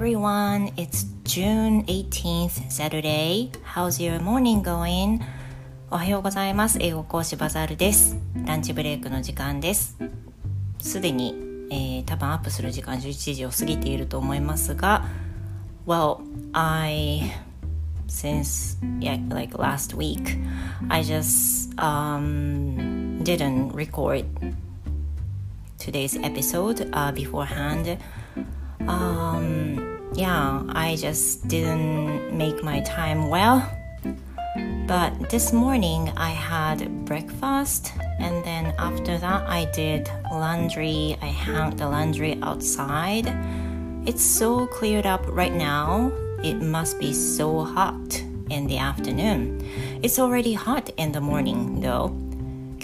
everyone, it's June 18th, Saturday. How's your morning going? おはようございます。英語講師バザールです。ランチブレイクの時間です。すでに、えー、多分アップする時間11時を過ぎていると思いますが、Well, I since yeah like last week I just um didn't record today's episode uh, beforehand um yeah i just didn't make my time well but this morning i had breakfast and then after that i did laundry i hung the laundry outside it's so cleared up right now it must be so hot in the afternoon it's already hot in the morning though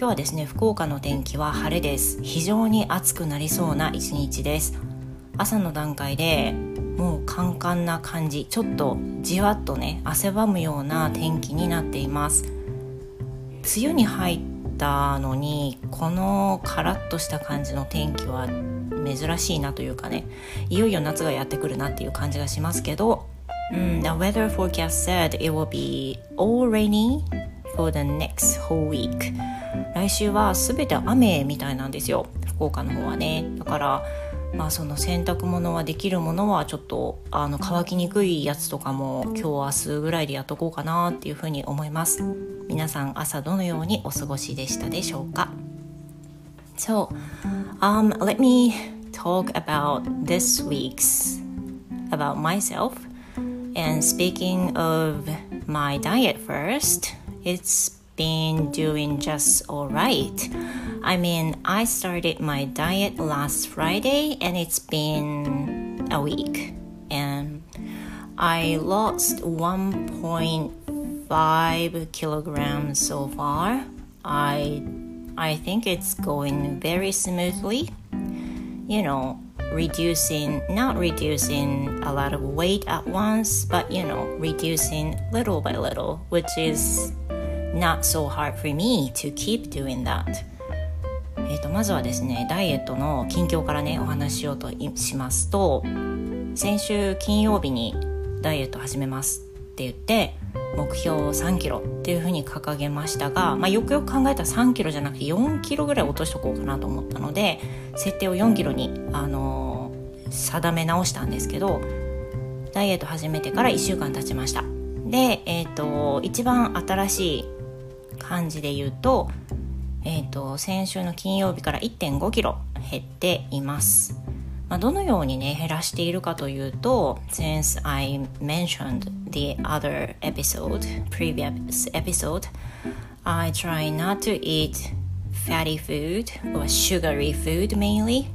今日はですね福岡の天気は晴れです非常に暑くなりそうな一日です 朝の段階でもうカンカンな感じ。ちょっとじわっとね汗ばむような天気になっています。梅雨に入ったのにこのカラッとした感じの天気は珍しいなというかねいよいよ夏がやってくるなっていう感じがしますけど、うん、The weather forecast said it will be all rainy for the next whole week 来週は全て雨みたいなんですよ福岡の方はね。だからまあその洗濯物はできるものはちょっとあの乾きにくいやつとかも今日明日ぐらいでやっとこうかなっていうふうに思います。皆さん朝どのようにお過ごしでしたでしょうか？So, um, let me talk about this week's about myself and speaking of my diet first. It's been doing just alright I mean, I started my diet last Friday and it's been a week. And I lost 1.5 kilograms so far. I I think it's going very smoothly. You know, reducing not reducing a lot of weight at once, but you know, reducing little by little, which is not so hard for me to keep doing that. えーと、まずはですねダイエットの近況からねお話ししようとしますと先週金曜日にダイエット始めますって言って目標を3キロっていうふうに掲げましたが、まあ、よくよく考えたら3キロじゃなくて4キロぐらい落としとこうかなと思ったので設定を4キロに、あのー、定め直したんですけどダイエット始めてから1週間経ちましたで、えーと一番新しい感じで言うとえーと、先週の金曜日から1 5キロ減っています。まあ、どのようにね減らしているかというと Since I mentioned the other episode previous episode I try not to eat fatty food or sugary food mainly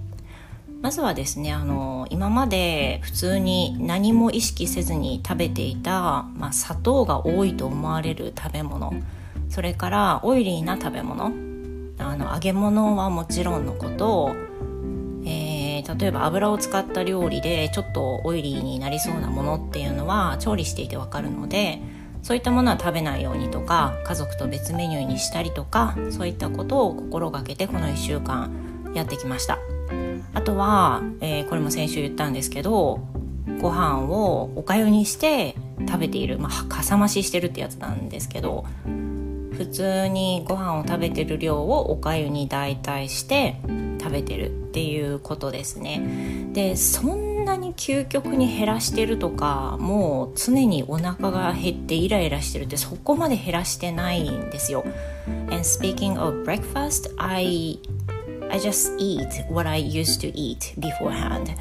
まずはですねあの今まで普通に何も意識せずに食べていた、まあ、砂糖が多いと思われる食べ物それからオイリーな食べ物。あの揚げ物はもちろんのこと、えー、例えば油を使った料理でちょっとオイリーになりそうなものっていうのは調理していてわかるのでそういったものは食べないようにとか家族と別メニューにしたりとかそういったことを心がけてこの1週間やってきました。あとは、えー、これも先週言ったんですけどご飯をおかゆにして食べている、まあ、かさ増ししてるってやつなんですけど普通にご飯を食べてる量をおかゆに代替して食べてるっていうことですね。でそんなに究極に減らしてるとかもう常にお腹が減ってイライラしてるってそこまで減らしてないんですよ。And speaking of breakfast I I just eat what I used to eat beforehand.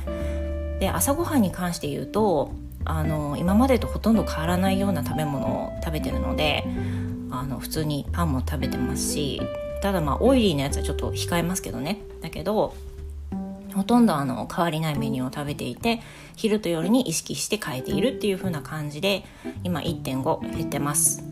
で朝ごはんに関して言うとあの今までとほとんど変わらないような食べ物を食べてるのであの普通にパンも食べてますしただまあオイリーなやつはちょっと控えますけどねだけどほとんどあの変わりないメニューを食べていて昼と夜に意識して変えているっていう風な感じで今1.5減ってます。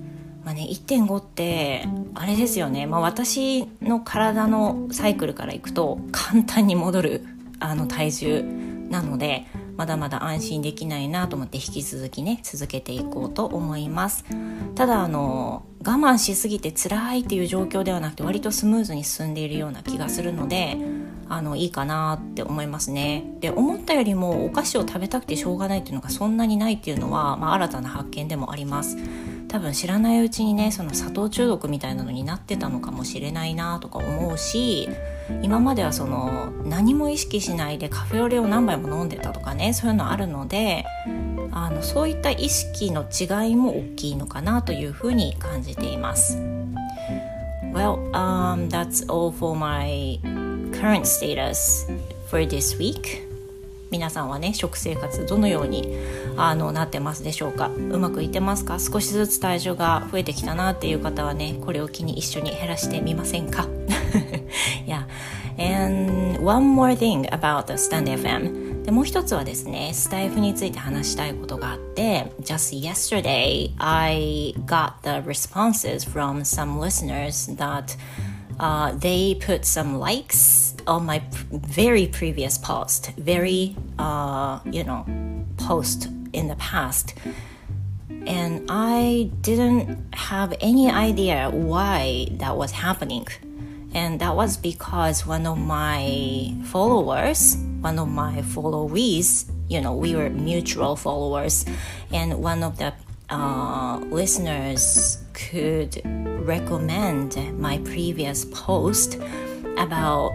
まあね、1.5ってあれですよね、まあ、私の体のサイクルからいくと簡単に戻るあの体重なのでまだまだ安心できないなと思って引き続きね続けていこうと思いますただあの我慢しすぎて辛いっていう状況ではなくて割とスムーズに進んでいるような気がするのであのいいかなって思いますね。で思ったよりもお菓子を食べたくてしょうがないっていうのがそんなにないっていうのは、まあ、新たな発見でもあります。多分知らないうちにねその砂糖中毒みたいなのになってたのかもしれないなとか思うし今まではその何も意識しないでカフェオレを何杯も飲んでたとかねそういうのあるのであのそういった意識の違いも大きいのかなというふうに感じています。Well, um, that's all for my current status for this week. 皆さんはね食生活どのようにあのなってますでしょうかうまくいってますか少しずつ体重が増えてきたなっていう方はねこれを機に一緒に減らしてみませんか Yeah and one more thing about the Stand FM でもう一つはですねスタイフについて話したいことがあって Just yesterday I got the responses from some listeners that uh, they put some likes on my very previous post, very, uh, you know, post in the past. And I didn't have any idea why that was happening. And that was because one of my followers, one of my followees, you know, we were mutual followers, and one of the uh, listeners could recommend my previous post about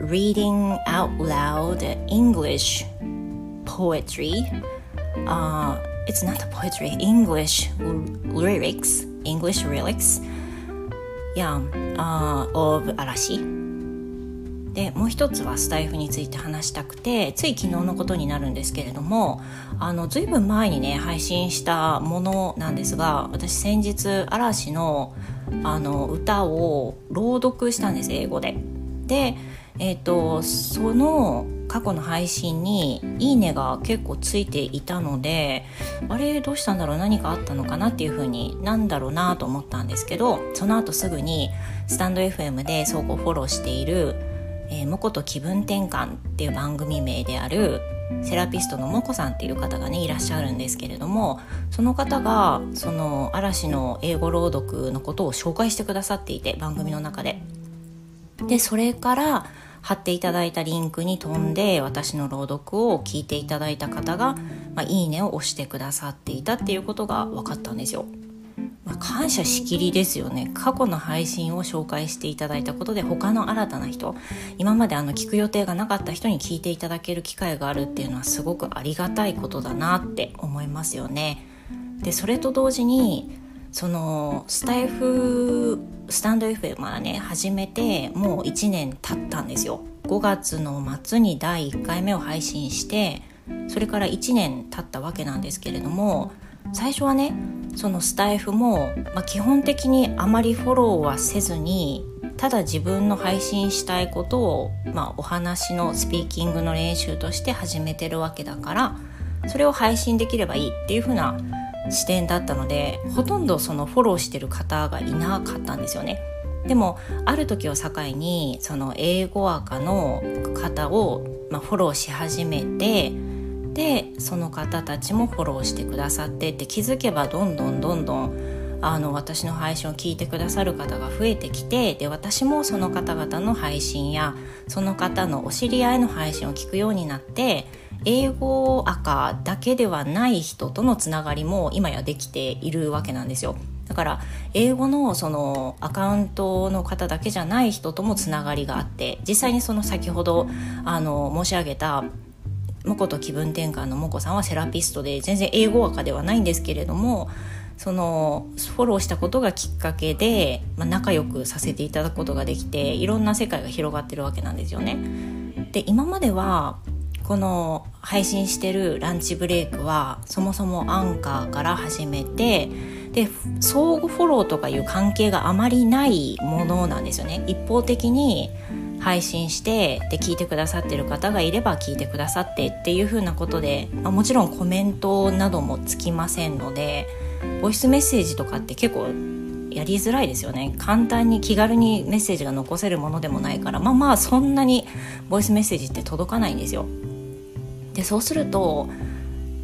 reading out loud English poetry. Uh, it's not poetry, English lyrics, English lyrics. Yeah, uh, of 嵐。でもう一つはスタイフについて話したくてつい昨日のことになるんですけれどもあのずいぶん前にね配信したものなんですが私先日嵐のあの歌を朗読したんです英語で。で、えーと、その過去の配信に「いいね」が結構ついていたのであれどうしたんだろう何かあったのかなっていうふうになんだろうなと思ったんですけどその後すぐにスタンド FM で相互フォローしている「えー、もこと気分転換」っていう番組名であるセラピストのもこさんっていう方がねいらっしゃるんですけれどもその方がその嵐の英語朗読のことを紹介してくださっていて番組の中で。でそれから貼っていただいたリンクに飛んで私の朗読を聞いていただいた方が「まあ、いいね」を押してくださっていたっていうことが分かったんですよ。まあ、感謝しきりですよね過去の配信を紹介していただいたことで他の新たな人今まであの聞く予定がなかった人に聞いていただける機会があるっていうのはすごくありがたいことだなって思いますよね。でそれと同時にそのスタイフスタンド FM はね始めてもう1年経ったんですよ。5月の末に第1回目を配信してそれから1年経ったわけなんですけれども最初はねそのスタイフも、まあ、基本的にあまりフォローはせずにただ自分の配信したいことを、まあ、お話のスピーキングの練習として始めてるわけだからそれを配信できればいいっていう風な視点だったのでほとんどそのフォローしてる方がいなかったんですよね。でもある時を境にその英語赤の方を、まあ、フォローし始めてでその方たちもフォローしてくださってって気づけばどんどんどんどんあの私の配信を聞いてくださる方が増えてきてで私もその方々の配信やその方のお知り合いの配信を聞くようになって英語赤だけではない人とのつながりも今やできているわけなんですよ。だから英語のそのアカウントの方だけじゃない人ともつながりがあって実際にその先ほどあの申し上げたモコと気分転換のモコさんはセラピストで全然英語赤ではないんですけれどもそのフォローしたことがきっかけで、まあ、仲良くさせていただくことができていろんな世界が広がってるわけなんですよね。で今まではこの配信してるランチブレイクはそもそもアンカーから始めてで相互フォローとかいう関係があまりないものなんですよね。一方的に配信してで聞いてくださってる方がいれば聞いてくださってっていう風なことで、まあ、もちろんコメントなどもつきませんのでボイスメッセージとかって結構やりづらいですよね簡単に気軽にメッセージが残せるものでもないからまあまあそんなにボイスメッセージって届かないんですよでそうすると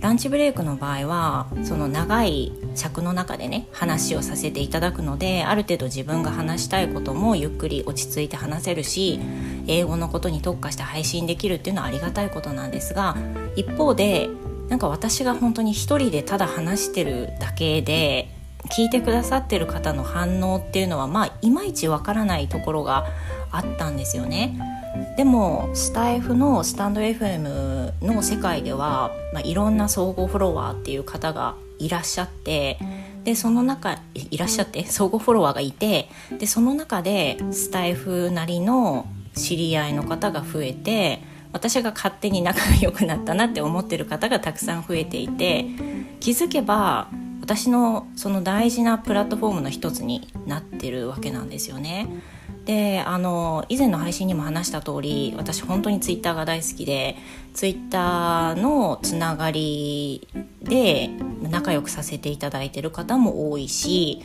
ランチブレイクの場合はその長い尺の中でね話をさせていただくのである程度自分が話したいこともゆっくり落ち着いて話せるし英語のことに特化して配信できるっていうのはありがたいことなんですが一方でなんか私が本当に一人でただ話してるだけで聞いてくださってる方の反応っていうのはまあいまいちわからないところがあったんですよね。でもスタイフのスタンド FM の世界では、まあ、いろんな総合フォロワーっていう方がいらっしゃってでその中いらっしゃって総合フォロワーがいてでその中でスタイフなりの知り合いの方が増えて私が勝手に仲が良くなったなって思ってる方がたくさん増えていて気づけば私のその大事なプラットフォームの一つになってるわけなんですよね。であの以前の配信にも話した通り私本当にツイッターが大好きでツイッターのつながりで仲良くさせていただいてる方も多いし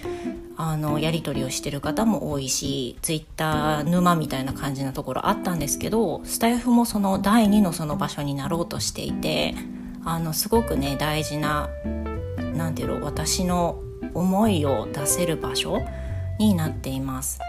あのやり取りをしてる方も多いしツイッター沼みたいな感じなところあったんですけどスタイフもその第2のその場所になろうとしていてあのすごくね大事な何て言うの私の思いを出せる場所になっています。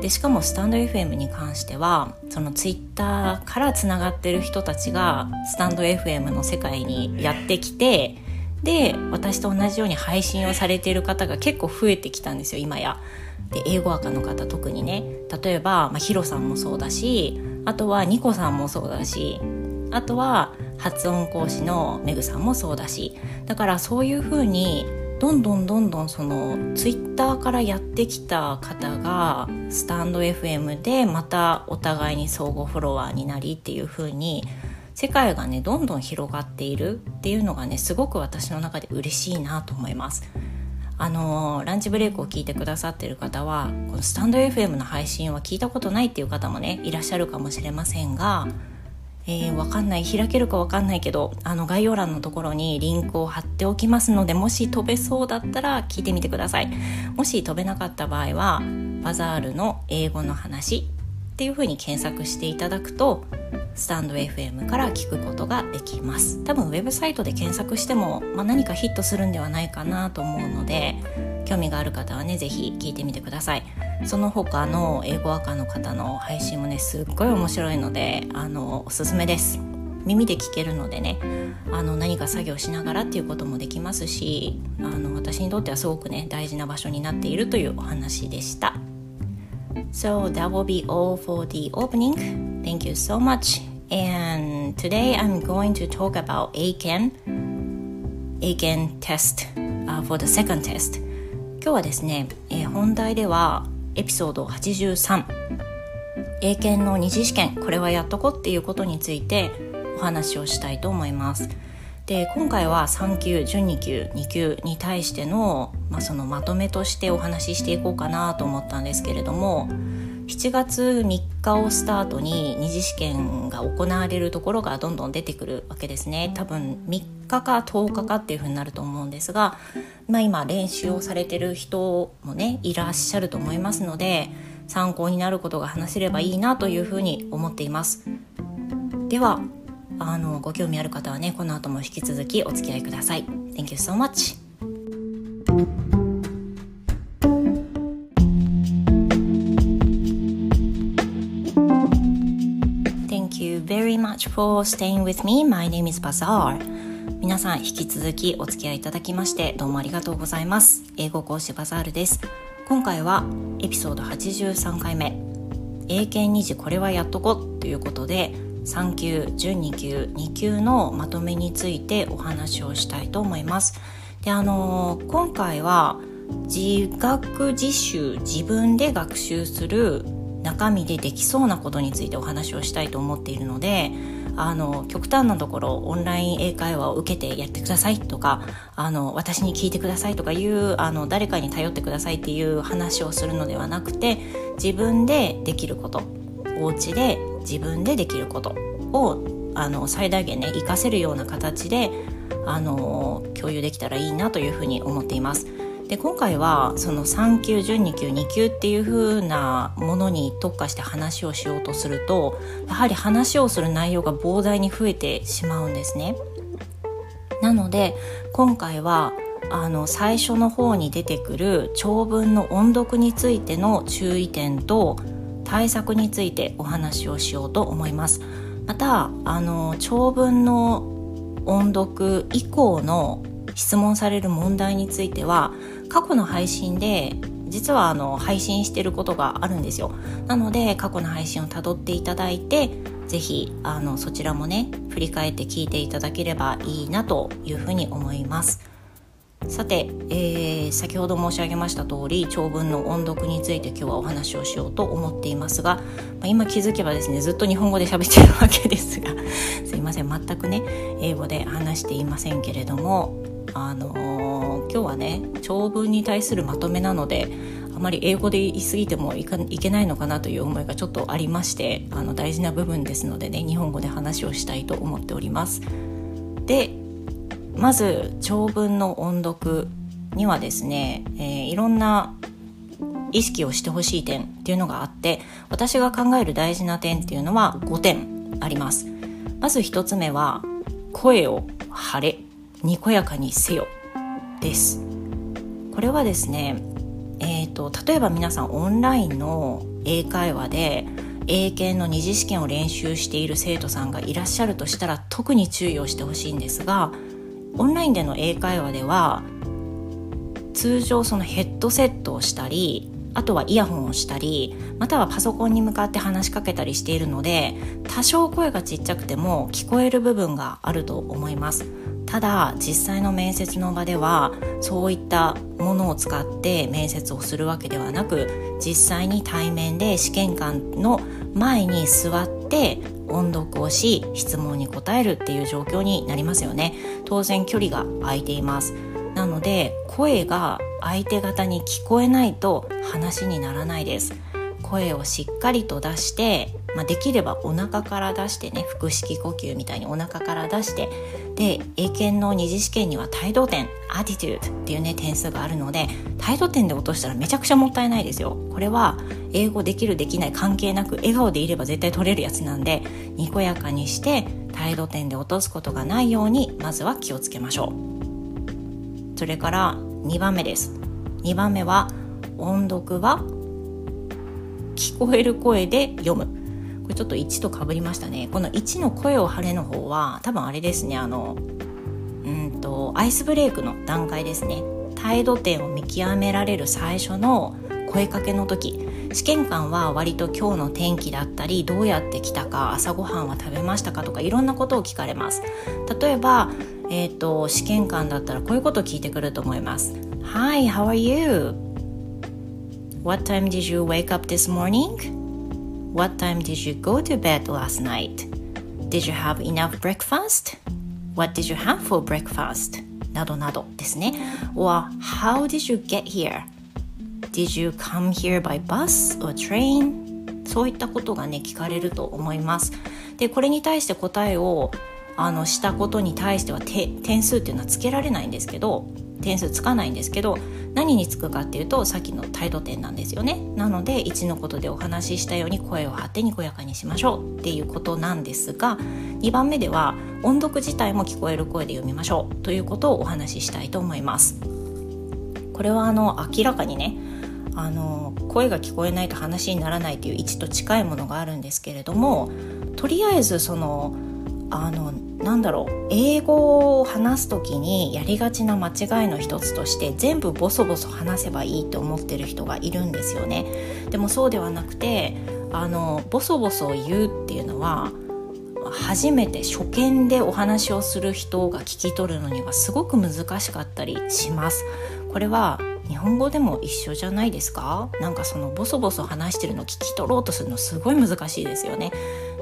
でしかもスタンド FM に関してはそのツイッターからつながってる人たちがスタンド FM の世界にやってきてで私と同じように配信をされている方が結構増えてきたんですよ今や。で英語赤の方特にね。例えば、まあ、ヒロさんもそうだしあとはニコさんもそうだしあとは発音講師のメグさんもそうだし。だからそういうふうにどんどんどんどんそのツイッターからやってきた方がスタンド FM でまたお互いに相互フォロワーになりっていう風に世界がねどんどん広がっているっていうのがねすごく私の中で嬉しいなと思います。あのランチブレイクを聞いてくださってる方はこのスタンド FM の配信は聞いたことないっていう方もねいらっしゃるかもしれませんが、えー、わかんない開けるかわかんないけどあの概要欄のところにリンクを貼っておきますのでもし飛べそうだったら聞いてみてください。もし飛べなかった場合はバザールの英語の話っていうふうに検索していただくとスタンド FM から聞くことができます。多分ウェブサイトで検索しても、まあ、何かヒットするんではないかなと思うので興味がある方はね是非聞いてみてください。その他の英語赤の方の配信もねすっごい面白いのであのおすすめです耳で聞けるのでねあの何か作業しながらっていうこともできますしあの私にとってはすごくね大事な場所になっているというお話でした。So that will be all for the opening. Thank you so much. And today I'm going to talk about ACAN, ACAN test、uh, for the second test. 今日はですね、えー、本題ではエピソード83英検の二次試験これはやっとこっていうことについてお話をしたいと思います。で今回は3級準2級2級に対しての,、まあそのまとめとしてお話ししていこうかなと思ったんですけれども7月3日をスタートに二次試験が行われるところがどんどん出てくるわけですね多分3日か10日かっていうふうになると思うんですが、まあ、今練習をされてる人もねいらっしゃると思いますので参考になることが話せればいいなというふうに思っていますではあのご興味ある方はねこの後も引き続きお付き合いください Thank you so much Thank you very much for staying with me. My name is Bazaar. 皆さん引き続きお付き合いいただきましてどうもありがとうございます。英語講師バザールです。今回はエピソード83回目英検2次これはやっとこということで3級準2級2級のまとめについてお話をしたいと思います。であの今回は自学自習自分で学習する中身でできそうなことについてお話をしたいと思っているのであの極端なところオンライン英会話を受けてやってくださいとかあの私に聞いてくださいとかいうあの誰かに頼ってくださいっていう話をするのではなくて自分でできることお家で自分でできることをあの最大限ね活かせるような形であの共有できたらいいなというふうに思っています。で今回はその3級準2級2級っていう風なものに特化して話をしようとするとやはり話をする内容が膨大に増えてしまうんですね。なので今回はあの最初の方に出てくる長文の音読についての注意点と対策についてお話をしようと思いますまたあの長文の音読以降の質問される問題については過去の配信で実はあの配信してることがあるんですよ。なので過去の配信をたどっていただいてぜひあのそちらもね振り返って聞いていただければいいなというふうに思います。さて、えー、先ほど申し上げました通り長文の音読について今日はお話をしようと思っていますが、まあ、今気づけばですねずっと日本語で喋ってるわけですが すいません全くね英語で話していませんけれどもあのー、今日はね長文に対するまとめなのであまり英語で言い過ぎてもいかいけないのかなという思いがちょっとありましてあの大事な部分ですのでね日本語で話をしたいと思っております。でまず長文の音読にはですね、えー、いろんな意識をしてほしい点っていうのがあって私が考える大事な点っていうのは5点あります。まず1つ目は声を張れ。にこやかにせよ。です。これはですねえーと、例えば皆さんオンラインの英会話で英検の二次試験を練習している生徒さんがいらっしゃるとしたら特に注意をしてほしいんですがオンラインでの英会話では通常そのヘッドセットをしたりあとはイヤホンをしたりまたはパソコンに向かって話しかけたりしているので多少声がちっちゃくても聞こえる部分があると思います。ただ実際の面接の場ではそういったものを使って面接をするわけではなく実際に対面で試験官の前に座って音読をし質問に答えるっていう状況になりますよね。当然距離が空いています。なので声が相手方に聞こえないと話にならないです。声をしっかりと出して、まあ、できればお腹から出してね腹式呼吸みたいにお腹から出してで英検の二次試験には態度点アティテュードっていうね点数があるので態度点で落としたらめちゃくちゃもったいないですよ。これは英語できるできない関係なく笑顔でいれば絶対取れるやつなんでにこやかにして態度点で落とすことがないようにまずは気をつけましょう。それから2番目です。2番目は音読は聞こえる声で読む。これちょっと1とかぶりましたね。この1の声を張れの方は多分あれですねあのうんとアイスブレイクの段階ですね。態度点を見極められる最初の声かけの時。試験官は割と今日の天気だったりどうやって来たか朝ごはんは食べましたかとかいろんなことを聞かれます。例えば、えーと、試験官だったらこういうことを聞いてくると思います。Hi, how are you? What time did you wake up this morning? What time did you go to bed last night? Did you have enough breakfast? What did you have for breakfast? などなどですね。or How did you get here? Did you come here by bus or train? そういったことがね聞かれると思います。でこれに対して答えをあのしたことに対しては点数っていうのはつけられないんですけど点数つかないんですけど何につくかっていうとさっきの態度点なんですよね。なので1のことでお話ししたように声を張ってにこやかにしましょうっていうことなんですが2番目では音読自体も聞こえる声で読みましょうということをお話ししたいと思います。これはあの明らかにねあの声が聞こえないと話にならないという位置と近いものがあるんですけれどもとりあえずそのあのなんだろう英語を話す時にやりがちな間違いの一つとして全部ボソボソ話せばいいと思ってる人がいるんですよね。でもそうではなくてあのボソボソ言うっていうのは初めて初見でお話をする人が聞き取るのにはすごく難しかったりします。これは日本語でも一緒じゃないですか？なんかそのボソボソ話してるの聞き取ろうとするのすごい難しいですよね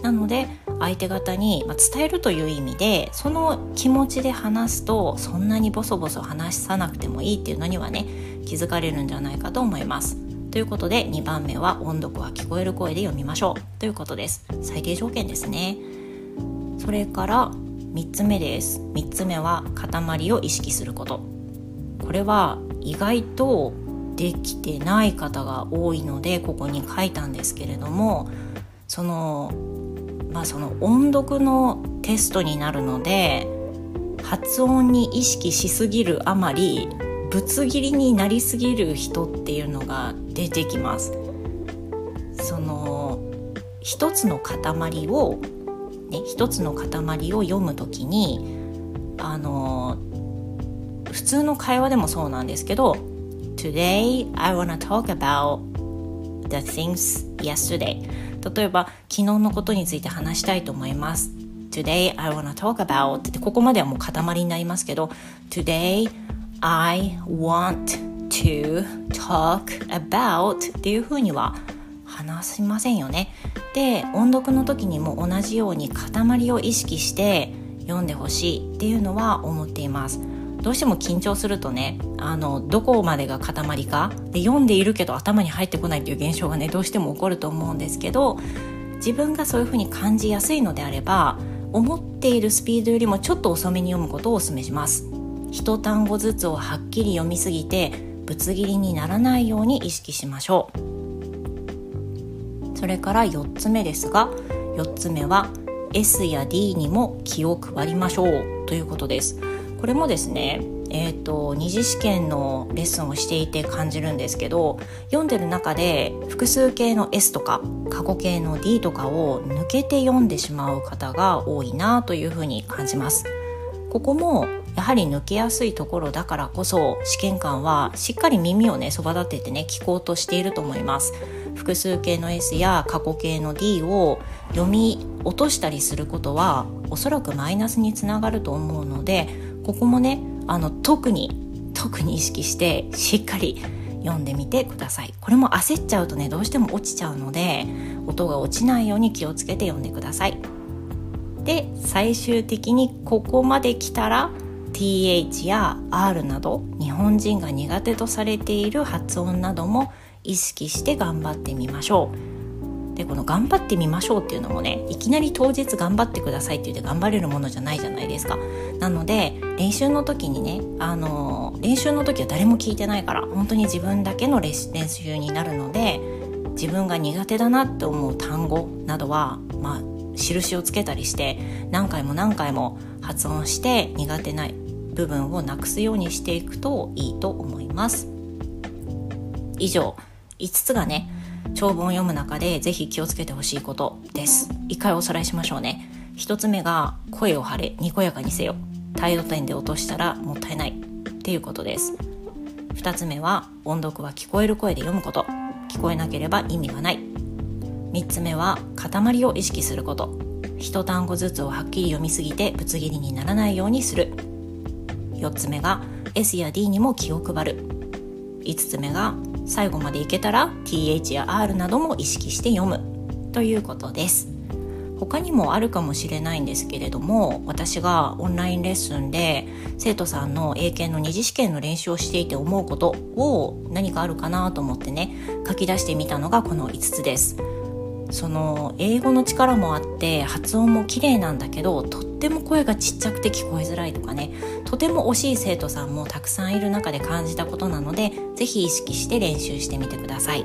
なので相手方に伝えるという意味でその気持ちで話すとそんなにボソボソ話さなくてもいいっていうのにはね気づかれるんじゃないかと思います。ということで2番目は音読は聞こえる声で読みましょう。ということです。最低条件ですね。それから3つ目です。3つ目は塊を意識すること。これは意外とできてない方が多いのでここに書いたんですけれどもそのまあその音読のテストになるので発音に意識しすぎるあまりぶつ切りになりすぎる人っていうのが出てきます。その一つの塊を、ね、一つの塊を読むときにあの普通の会話でもそうなんですけど Today I wanna talk about the things yesterday 例えば昨日のことについて話したいと思います Today I wanna talk about ってここまではもう塊になりますけど Today I want to talk about っていうふうには話しませんよね。で音読の時にも同じように塊を意識して読んでほしいっていうのは思っています。どうしても緊張するとねあのどこまでが塊か？で読んでいるけど頭に入ってこないっていう現象がねどうしても起こると思うんですけど自分がそういうふうに感じやすいのであれば思っているスピードよりもちょっと遅めに読むことをお勧めします。一単語ずつをはっきり読みすぎてぶつ切りにならないように意識しましょう。それから4つ目ですが4つ目は S や D にも気を配りましょうということです。これもですねえーと、二次試験のレッスンをしていて感じるんですけど読んでる中で複数形の S とか過去形の D とかを抜けて読んでしまう方が多いなというふうに感じます。ここもやはり抜けやすいところだからこそ試験官はしっかり耳をねそば立ててね聞こうとしていると思います複数形の S や過去形の D を読み落としたりすることはおそらくマイナスにつながると思うのでここもねあの特に特に意識してしっかり読んでみてくださいこれも焦っちゃうとねどうしても落ちちゃうので音が落ちないように気をつけて読んでくださいで最終的にここまで来たら TH や R など日本人が苦手とされている発音なども意識して頑張ってみましょう。でこの「頑張ってみましょう」っていうのもねいきなり当日頑張ってくださいって言って頑張れるものじゃないじゃないですか。なので練習の時にねあの練習の時は誰も聞いてないから本当に自分だけの練習になるので自分が苦手だなって思う単語などはまあ印をつけたりして何回も何回も発音して苦手な部分をなくすようにしていくといいと思います以上5つがね長文を読む中でぜひ気をつけてほしいことです。一回おさらいしましょうね。1つ目が声を張れ。にこやかにせよ。態度点で落としたらもったいない。っていうことです。2つ目は音読は聞こえる声で読むこと。聞こえなければ意味がない。3つ目は塊を意識すること。一単語ずつをはっきり読みすぎてぶつ切りにならないようにする。4つ目が S や D にも気を配る。5つ目が最後までいけたら TH や R なども意識して読む。ということです。他にもあるかもしれないんですけれども私がオンラインレッスンで生徒さんの英検の二次試験の練習をしていて思うことを何かあるかなと思ってね書き出してみたのがこの5つです。その英語の力もあって発音も綺麗なんだけどとっても声がちっちゃくて聞こえづらいとかねとても惜しい生徒さんもたくさんいる中で感じたことなので是非意識して練習してみてください。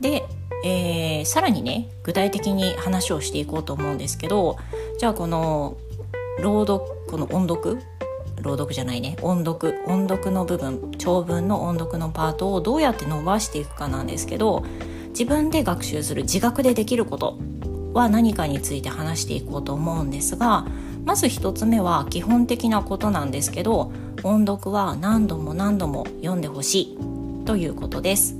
で、えー、さらにね具体的に話をしていこうと思うんですけどじゃあこの朗読この音読？朗読じゃないね。音読。音読の部分長文の音読のパートをどうやって伸ばしていくかなんですけど自分で学習する自学でできることは何かについて話していこうと思うんですがまず1つ目は基本的なことなんですけど音読は何度も何度も読んでほしいということです。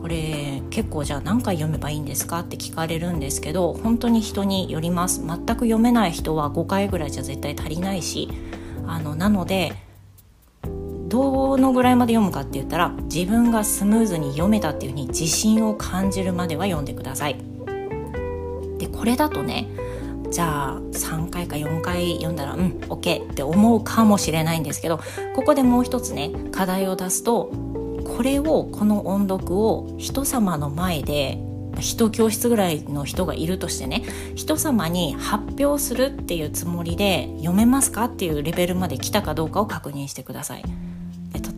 これ結構じゃあ何回読めばいいんですかって聞かれるんですけど本当に人によります全く読めない人は5回ぐらいじゃ絶対足りないしあのなのでどのぐらいまで読むかって言ったら自分がスムーズに読めたっていうふうに自信を感じるまでは読んでください。でこれだとねじゃあ3回か4回読んだらうん OK って思うかもしれないんですけどここでもう一つね課題を出すとこれをこの音読を人様の前で一教室ぐらいの人がいるとしてね人様に発表するっていうつもりで読めますかっていうレベルまで来たかどうかを確認してください。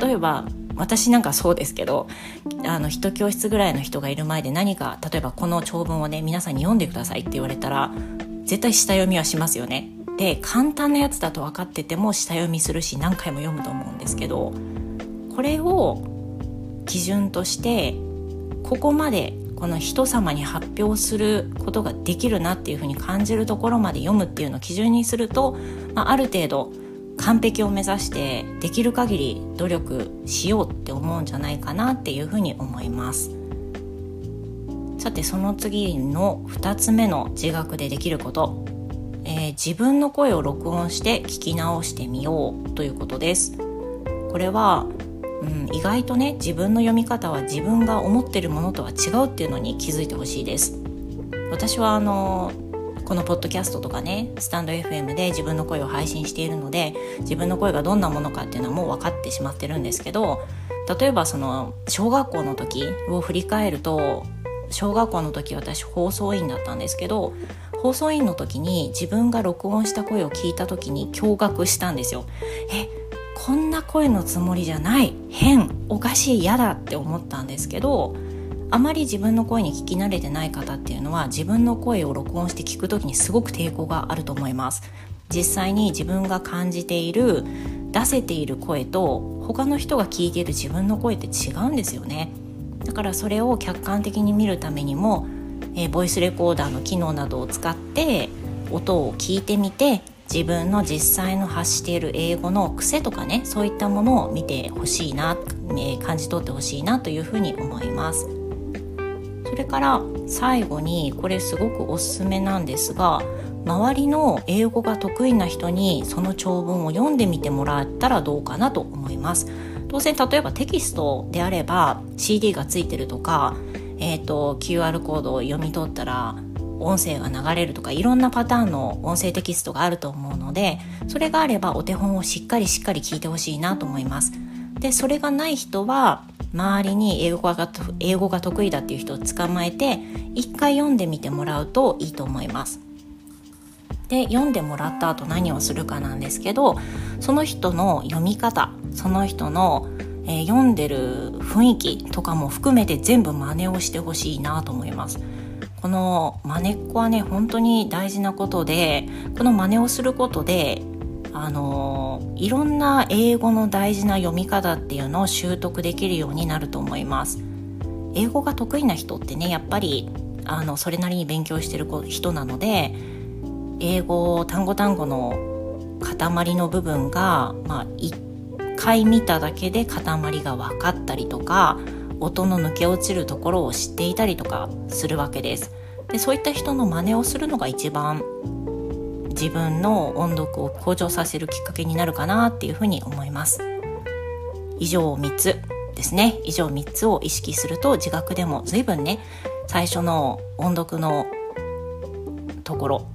例えば私なんかそうですけどあの一教室ぐらいの人がいる前で何か例えばこの長文をね皆さんに読んでくださいって言われたら絶対下読みはしますよね。で簡単なやつだと分かってても下読みするし何回も読むと思うんですけどこれを基準としてここまでこの人様に発表することができるなっていうふうに感じるところまで読むっていうのを基準にすると、まあ、ある程度完璧を目指してできる限り努力しようって思うんじゃないかなっていうふうに思いますさてその次の2つ目の自学でできること、えー、自分の声を録音して聞き直してみようということです。これは、うん、意外とね自分の読み方は自分が思ってるものとは違うっていうのに気づいてほしいです。私はあのこのポッドキャストとかねスタンド FM で自分の声を配信しているので自分の声がどんなものかっていうのはもう分かってしまってるんですけど例えばその小学校の時を振り返ると小学校の時私放送委員だったんですけど放送委員の時に自分が録音した声を聞いた時に驚愕したんですよ。えこんな声のつもりじゃない。変。おかしい嫌だって思ったんですけどあまり自分の声に聞き慣れてない方っていうのは自分の声を録音して聞く時にすごく抵抗があると思います。実際に自分が感じている出せている声と他の人が聞いている自分の声って違うんですよね。だからそれを客観的に見るためにも、えー、ボイスレコーダーの機能などを使って音を聞いてみて自分の実際の発している英語の癖とかねそういったものを見てほしいな、えー、感じ取ってほしいなというふうに思います。それから最後にこれすごくおすすめなんですが周りの英語が得意な人にその長文を読んでみてもらったらどうかなと思います当然例えばテキストであれば CD がついてるとか、えーと、QR コードを読み取ったら音声が流れるとかいろんなパターンの音声テキストがあると思うのでそれがあればお手本をしっかりしっかり聞いてほしいなと思いますでそれがない人は周りに英語が英語が得意だっていう人を捕まえて一回読んでみてもらうといいと思います。で読んでもらった後何をするかなんですけどその人の読み方その人の、えー、読んでる雰囲気とかも含めて全部真似をしてほしいなと思います。この真似っこはね本当に大事なことでこの真似をすることであのいろんな英語の大事な読み方っていうのを習得できるようになると思います英語が得意な人ってねやっぱりあのそれなりに勉強してる人なので英語単語単語の塊の部分が、まあ、1回見ただけで塊が分かったりとか音の抜け落ちるところを知っていたりとかするわけです。でそういった人の真似をするのが一番自分の音読を向上させるきっかけになるかなっていうふうに思います。以上3つですね。以上3つを意識すると自学でも随分ね最初の音読のところ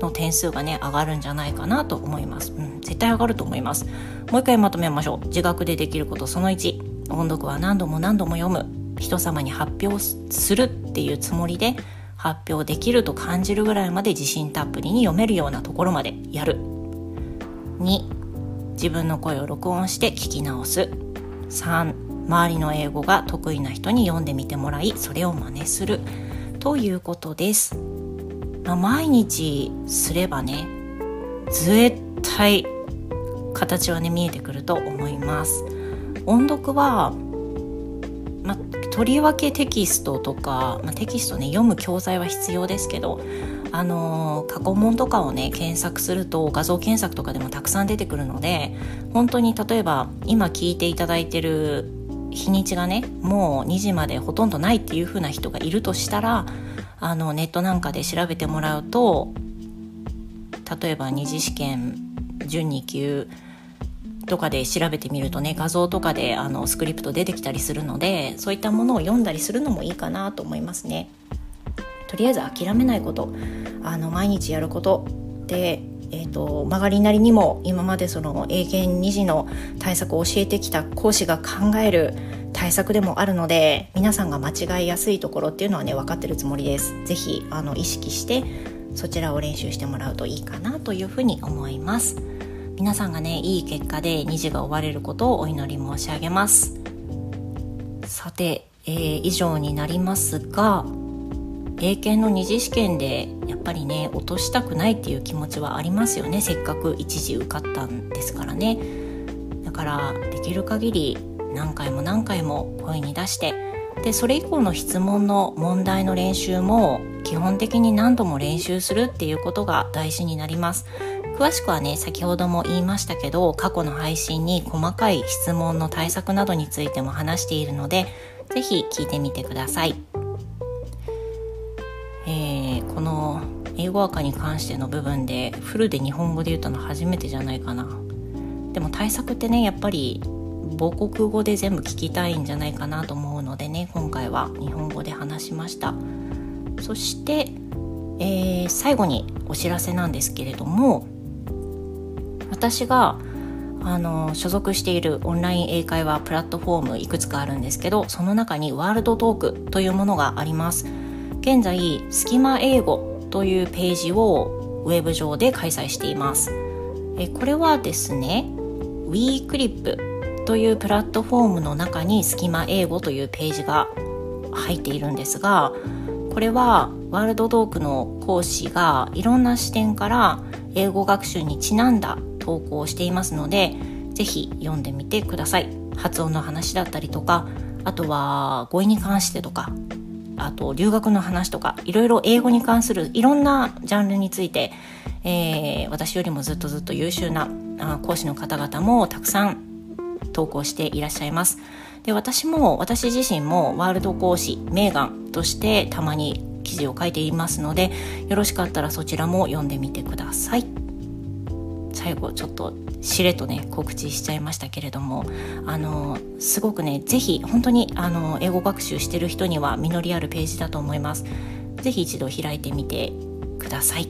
の点数がね上がるんじゃないかなと思います、うん、絶対上がると思います。もう一回まとめましょう。自学でできることその1音読は何度も何度も読む。人様に発表するっていうつもりで発表できると感じるぐらいまで自信たっぷりに読めるようなところまでやる。2自分の声を録音して聞き直す。3周りの英語が得意な人に読んでみてもらいそれを真似する。ということです、まあ、毎日すればね絶対形はね見えてくると思います。音読はまあ、とりわけテキストとか、まあ、テキストね読む教材は必要ですけどあの過去問とかをね検索すると画像検索とかでもたくさん出てくるので本当に例えば今聞いていただいてる日にちがねもう2時までほとんどないっていう風な人がいるとしたらあのネットなんかで調べてもらうと例えば二次試験準2級とかで調べてみるとね画像とかであのスクリプト出てきたりするのでそういったものを読んだりするのもいいかなと思いますね。とりあえず諦めないことあの毎日やることで、えーと、曲がりなりにも今までその英検2次の対策を教えてきた講師が考える対策でもあるので皆さんが間違いやすいところっていうのはね分かってるつもりです。ぜひあの意識してそちらを練習してもらうといいかなというふうに思います。皆さんがねいい結果で2次が終われることをお祈り申し上げますさて、えー、以上になりますが英検の二次試験でやっぱりね落としたくないっていう気持ちはありますよねせっかく一時受かったんですからねだからできる限り何回も何回も声に出してでそれ以降の質問の問題の練習も基本的に何度も練習するっていうことが大事になります。詳しくはね先ほども言いましたけど過去の配信に細かい質問の対策などについても話しているので是非聞いてみてください、えー、この英語赤に関しての部分でフルで日本語で言ったの初めてじゃないかな。でも対策ってねやっぱり母国語で全部聞きたいんじゃないかなと思うのでね今回は日本語で話しました。そして、えー、最後にお知らせなんですけれども私があの所属しているオンライン英会話プラットフォームいくつかあるんですけどその中にワールドトークというものがあります。現在スキマ英語というページをウェブ上で開催しています。えこれはですね WeClip というプラットフォームの中にスキマ英語というページが入っているんですがこれはワールドトークの講師がいろんな視点から英語学習にちなんだ投稿をしていますので是非読んでみてください。発音の話だったりとかあとは語彙に関してとかあと留学の話とかいろいろ英語に関するいろんなジャンルについて、えー、私よりもずっとずっと優秀な講師の方々もたくさん投稿していらっしゃいます。で私も私自身もワールド講師メーガンとしてたまに記事を書いていますのでよろしかったらそちらも読んでみてください。最後ちょっとしれとね告知しちゃいましたけれどもあのすごくね是非本当にあの英語学習してる人には実りあるページだと思います。是非一度開いてみてください。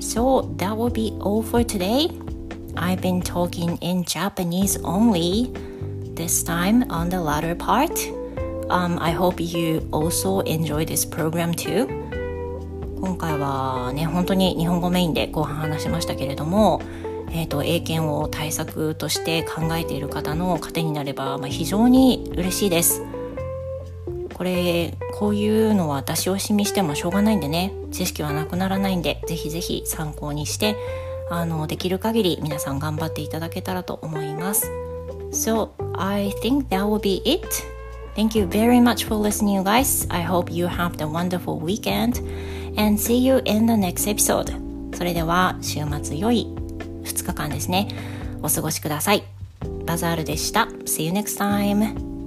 So that will be all for today. I've been talking in Japanese only this time on the latter part. Um, I hope you also enjoy this program too. 今回はね本当に日本語メインで後半話しましたけれども、えーと、英検を対策として考えている方の糧になれば、まあ、非常に嬉しいです。これこういうのは出し惜しみしてもしょうがないんでね。知識はなくならないんでぜひぜひ参考にしてあのできる限り皆さん頑張っていただけたらと思います。So I think that will be it. Thank you very much for listening, you guys. I hope you have a wonderful weekend. and see you in the next episode それでは週末良い2日間ですねお過ごしくださいバザールでした See you next time